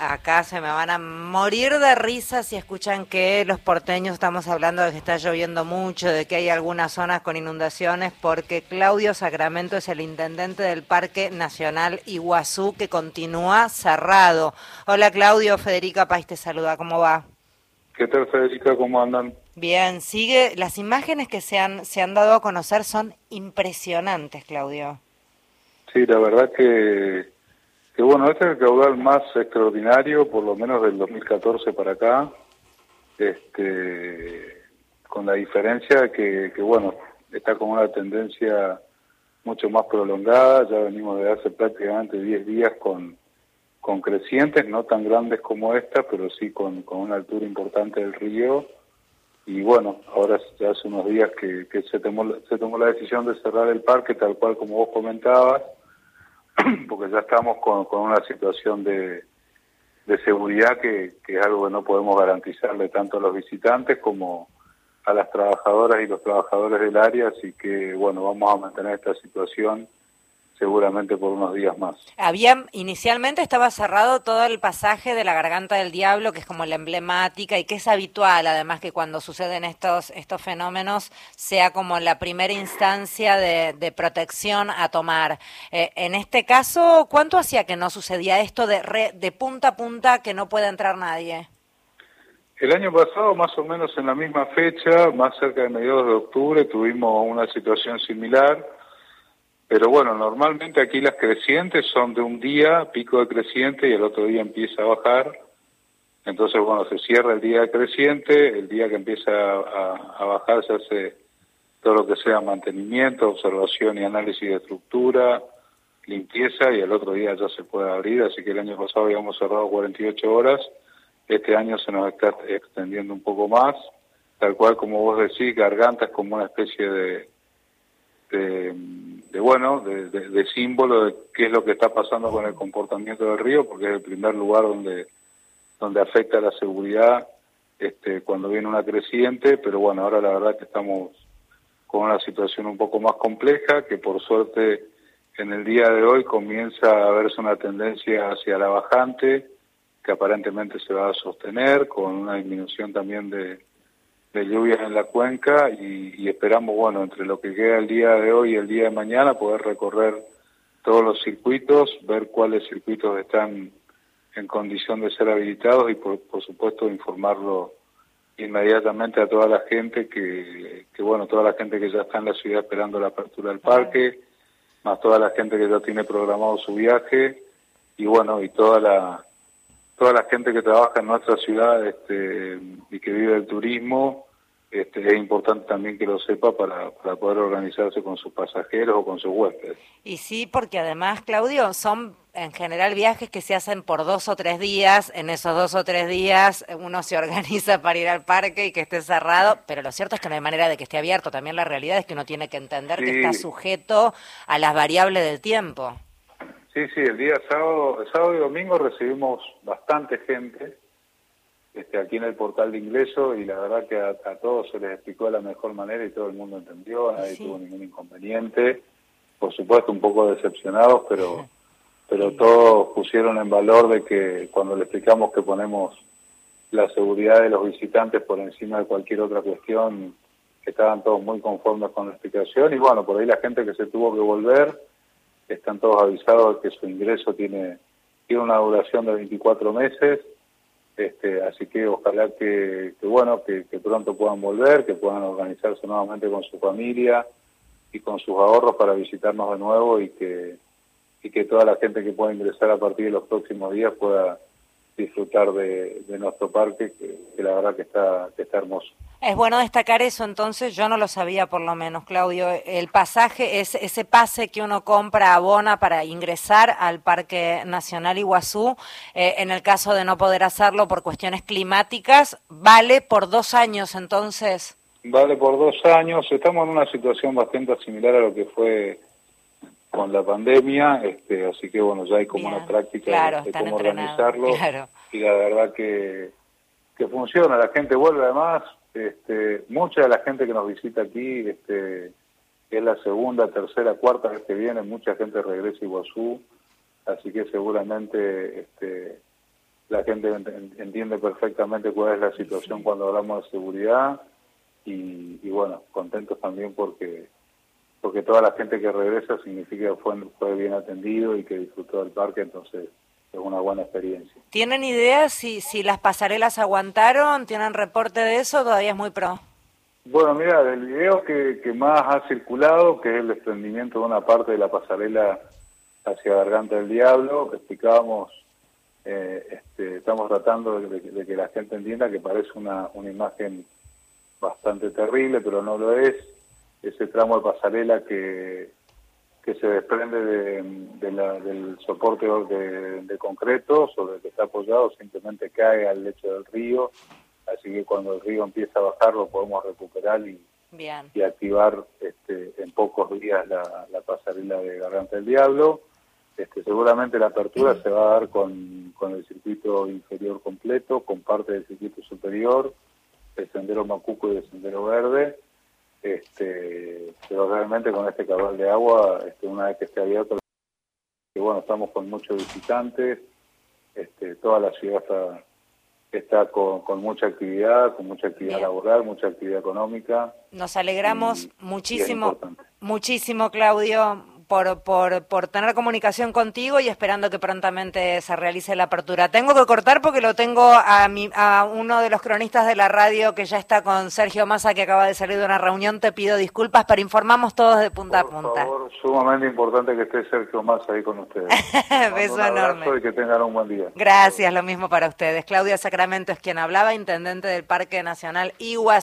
acá se me van a morir de risa si escuchan que los porteños estamos hablando de que está lloviendo mucho, de que hay algunas zonas con inundaciones, porque Claudio Sacramento es el intendente del Parque Nacional Iguazú que continúa cerrado. Hola Claudio, Federica Pais te saluda, ¿cómo va? ¿Qué tal Federica? ¿Cómo andan? Bien, sigue, las imágenes que se han, se han dado a conocer son impresionantes, Claudio. Sí, la verdad que bueno, este es el caudal más extraordinario, por lo menos del 2014 para acá, este, con la diferencia que, que, bueno, está con una tendencia mucho más prolongada, ya venimos de hace prácticamente 10 días con, con crecientes, no tan grandes como esta, pero sí con, con una altura importante del río, y bueno, ahora ya hace unos días que, que se, tomó, se tomó la decisión de cerrar el parque, tal cual como vos comentabas, porque ya estamos con, una situación de, seguridad que, es algo que no podemos garantizarle tanto a los visitantes como a las trabajadoras y los trabajadores del área, así que bueno, vamos a mantener esta situación seguramente por unos días más. Había inicialmente estaba cerrado todo el pasaje de la Garganta del Diablo, que es como la emblemática y que es habitual, además que cuando suceden estos estos fenómenos sea como la primera instancia de, protección a tomar. Eh, en este caso, ¿cuánto hacía que no sucedía esto de de punta a punta que no puede entrar nadie? El año pasado, más o menos en la misma fecha, más cerca de mediados de octubre, tuvimos una situación similar pero bueno, normalmente aquí las crecientes son de un día, pico de creciente, y el otro día empieza a bajar. Entonces, bueno, se cierra el día creciente, el día que empieza a, bajar se hace todo lo que sea mantenimiento, observación y análisis de estructura, limpieza, y el otro día ya se puede abrir. Así que el año pasado habíamos cerrado 48 horas, este año se nos está extendiendo un poco más, tal cual como vos decís, garganta es como una especie de de, bueno, de, símbolo de qué es lo que está pasando con el comportamiento del río, porque es el primer lugar donde, donde afecta la seguridad este, cuando viene una creciente, pero bueno, ahora la verdad que estamos con una situación un poco más compleja, que por suerte en el día de hoy comienza a verse una tendencia hacia la bajante, que aparentemente se va a sostener, con una disminución también de, de lluvias en la cuenca y, esperamos, bueno, entre lo que queda el día de hoy y el día de mañana, poder recorrer todos los circuitos, ver cuáles circuitos están en condición de ser habilitados y, por, supuesto, informarlo inmediatamente a toda la gente que, que, bueno, toda la gente que ya está en la ciudad esperando la apertura del parque, más toda la gente que ya tiene programado su viaje y, bueno, y toda la toda la gente que trabaja en nuestra ciudad este, y que vive el turismo, este, es importante también que lo sepa para, para poder organizarse con sus pasajeros o con sus huéspedes. Y sí, porque además, Claudio, son en general viajes que se hacen por dos o tres días. En esos dos o tres días uno se organiza para ir al parque y que esté cerrado, pero lo cierto es que no hay manera de que esté abierto. También la realidad es que uno tiene que entender que está sujeto a las variables del tiempo. Sí, sí, el día sábado, el sábado y domingo recibimos bastante gente este, aquí en el portal de ingreso y la verdad que a, todos se les explicó de la mejor manera y todo el mundo entendió, nadie tuvo ningún inconveniente. Por supuesto, un poco decepcionados, pero, pero todos pusieron en valor de que cuando le explicamos que ponemos la seguridad de los visitantes por encima de cualquier otra cuestión, estaban todos muy conformes con la explicación. Y bueno, por ahí la gente que se tuvo que volver están todos avisados de que su ingreso tiene, tiene una duración de 24 meses, este, así que ojalá que, bueno, que, pronto puedan volver, que puedan organizarse nuevamente con su familia y con sus ahorros para visitarnos de nuevo y que, y que toda la gente que pueda ingresar a partir de los próximos días pueda disfrutar de, nuestro parque, que, la verdad que está, que está hermoso. Es bueno destacar eso, entonces yo no lo sabía por lo menos, Claudio. El pasaje es ese pase que uno compra, abona para ingresar al Parque Nacional Iguazú. Eh, en el caso de no poder hacerlo por cuestiones climáticas, vale por dos años entonces. Vale por dos años. Estamos en una situación bastante similar a lo que fue con la pandemia, este, así que bueno, ya hay como una práctica de, cómo organizarlo. y la verdad que, que funciona, la gente vuelve además, este, mucha de la gente que nos visita aquí, este, es la segunda, tercera, cuarta vez que viene, mucha gente regresa a Iguazú, así que seguramente este, la gente entiende perfectamente cuál es la situación cuando hablamos de seguridad y, bueno, contentos también porque porque toda la gente que regresa significa que fue, fue bien atendido y que disfrutó del parque, entonces es una buena experiencia. ¿Tienen idea si, si las pasarelas aguantaron? ¿Tienen reporte de eso? Todavía es muy pro. Bueno, mira, del video que, que más ha circulado, que es el desprendimiento de una parte de la pasarela hacia Garganta del Diablo, explicábamos, eh, este, estamos tratando de, que la gente entienda que parece una, una imagen bastante terrible, pero no lo es. Ese tramo de pasarela que, que se desprende de, la, del soporte de, de, concreto sobre el que está apoyado, simplemente cae al lecho del río, así que cuando el río empieza a bajar lo podemos recuperar y, y activar este, en pocos días la, la, pasarela de Garganta del Diablo. Este, seguramente la apertura se va a dar con, con el circuito inferior completo, con parte del circuito superior, el sendero Macuco y el sendero Verde, este, pero realmente con este cabal de agua, este, una vez que esté abierto, que bueno, estamos con muchos visitantes, este, toda la ciudad está, está con, con mucha actividad, con mucha actividad laboral, mucha actividad económica. Nos alegramos muchísimo, muchísimo, Claudio, por, por, por tener comunicación contigo y esperando que prontamente se realice la apertura. Tengo que cortar porque lo tengo a, mi, a uno de los cronistas de la radio que ya está con Sergio Massa, que acaba de salir de una reunión. Te pido disculpas, pero informamos todos de punta a punta. Por favor, sumamente importante que esté Sergio Massa ahí con ustedes. Beso enorme. Y que tengan un buen día. Gracias, lo mismo para ustedes. Claudia Sacramento es quien hablaba, intendente del Parque Nacional Iguazú.